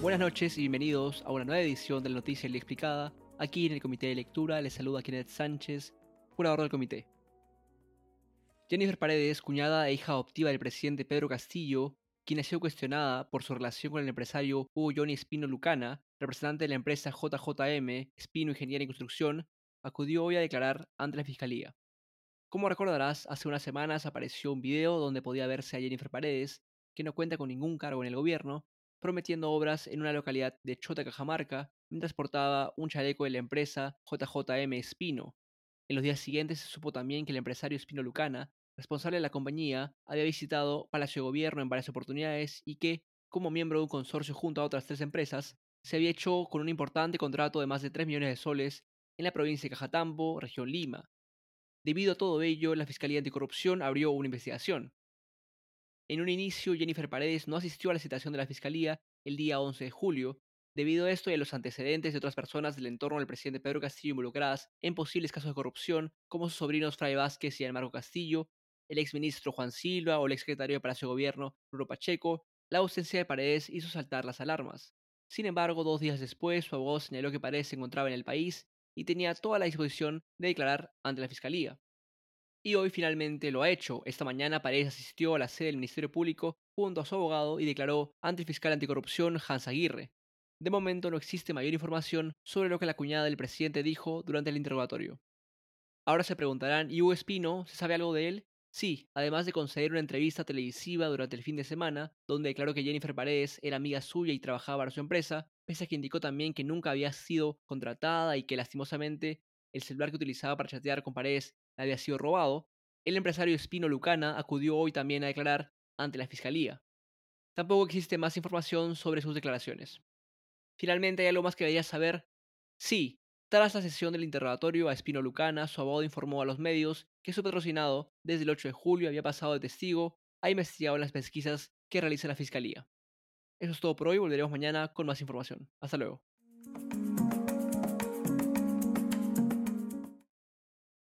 Buenas noches y bienvenidos a una nueva edición de la Noticia Le Explicada. Aquí en el Comité de Lectura les saluda Kenneth Sánchez, curador del comité. Jennifer Paredes, cuñada e hija adoptiva del presidente Pedro Castillo, quien ha sido cuestionada por su relación con el empresario Hugo Johnny Espino Lucana, representante de la empresa JJM, Espino Ingeniería y Construcción, acudió hoy a declarar ante la Fiscalía. Como recordarás, hace unas semanas apareció un video donde podía verse a Jennifer Paredes, que no cuenta con ningún cargo en el gobierno, prometiendo obras en una localidad de Chota, Cajamarca, mientras portaba un chaleco de la empresa JJM Espino. En los días siguientes se supo también que el empresario Espino Lucana, responsable de la compañía, había visitado Palacio de Gobierno en varias oportunidades y que, como miembro de un consorcio junto a otras tres empresas, se había hecho con un importante contrato de más de 3 millones de soles en la provincia de Cajatambo, región Lima. Debido a todo ello, la Fiscalía Anticorrupción abrió una investigación. En un inicio, Jennifer Paredes no asistió a la citación de la Fiscalía el día 11 de julio, debido a esto y a los antecedentes de otras personas del entorno del presidente Pedro Castillo involucradas en posibles casos de corrupción, como sus sobrinos Fray Vázquez y Marco Castillo, el exministro Juan Silva o el exsecretario de Palacio de Gobierno, Bruno Pacheco, la ausencia de Paredes hizo saltar las alarmas. Sin embargo, dos días después, su abogado señaló que Paredes se encontraba en el país y tenía toda la disposición de declarar ante la Fiscalía. Y hoy finalmente lo ha hecho. Esta mañana Paredes asistió a la sede del Ministerio Público junto a su abogado y declaró ante el fiscal anticorrupción Hans Aguirre. De momento no existe mayor información sobre lo que la cuñada del presidente dijo durante el interrogatorio. Ahora se preguntarán, ¿y Hugo Espino? ¿Se sabe algo de él? Sí, además de conceder una entrevista televisiva durante el fin de semana, donde declaró que Jennifer Paredes era amiga suya y trabajaba para su empresa, pese a que indicó también que nunca había sido contratada y que lastimosamente el celular que utilizaba para chatear con Paredes había sido robado, el empresario Espino Lucana acudió hoy también a declarar ante la fiscalía. Tampoco existe más información sobre sus declaraciones. Finalmente, hay algo más que deberías saber. Sí, tras la sesión del interrogatorio a Espino Lucana, su abogado informó a los medios que su patrocinado, desde el 8 de julio, había pasado de testigo a investigado en las pesquisas que realiza la Fiscalía. Eso es todo por hoy, volveremos mañana con más información. Hasta luego.